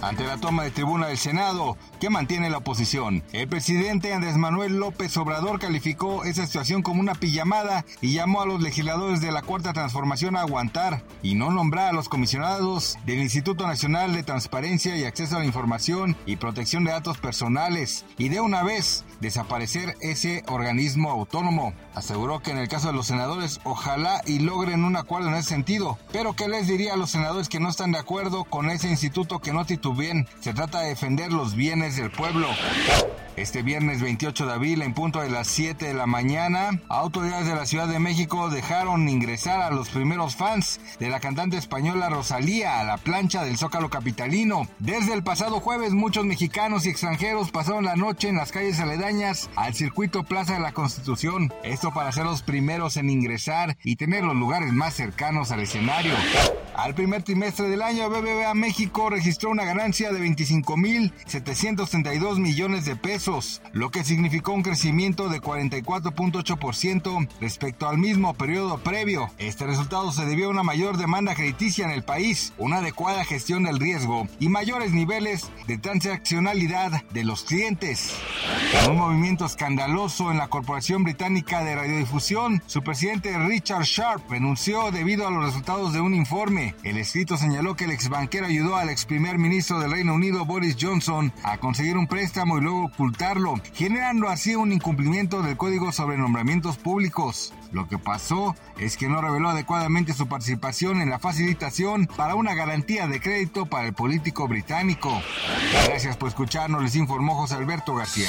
Ante la toma de tribuna del Senado, que mantiene la oposición, el presidente Andrés Manuel López Obrador calificó esa situación como una pijamada y llamó a los legisladores de la Cuarta Transformación a aguantar y no nombrar a los comisionados del Instituto Nacional de Transparencia y Acceso a la Información y Protección de Datos Personales y de una vez desaparecer ese organismo autónomo. Aseguró que en el caso de los senadores ojalá y logren un acuerdo en ese sentido, pero que les diría a los senadores que no están de acuerdo con ese instituto que no titubeen. Se trata de defender los bienes del pueblo. Este viernes 28 de abril, en punto de las 7 de la mañana, autoridades de la Ciudad de México dejaron ingresar a los primeros fans de la cantante española Rosalía a la plancha del Zócalo Capitalino. Desde el pasado jueves, muchos mexicanos y extranjeros pasaron la noche en las calles aledañas al circuito Plaza de la Constitución. Esto para ser los primeros en ingresar y tener los lugares más cercanos al escenario. Al primer trimestre del año, BBVA México registró una ganancia de 25.732 millones de pesos, lo que significó un crecimiento de 44.8% respecto al mismo periodo previo. Este resultado se debió a una mayor demanda crediticia en el país, una adecuada gestión del riesgo y mayores niveles de transaccionalidad de los clientes. Un movimiento escandaloso en la Corporación Británica de Radiodifusión, su presidente Richard Sharp renunció debido a los resultados de un informe. El escrito señaló que el ex banquero ayudó al ex primer ministro del Reino Unido Boris Johnson a conseguir un préstamo y luego ocultarlo, generando así un incumplimiento del Código sobre Nombramientos Públicos. Lo que pasó es que no reveló adecuadamente su participación en la facilitación para una garantía de crédito para el político británico. Gracias por escucharnos, les informó José Alberto García.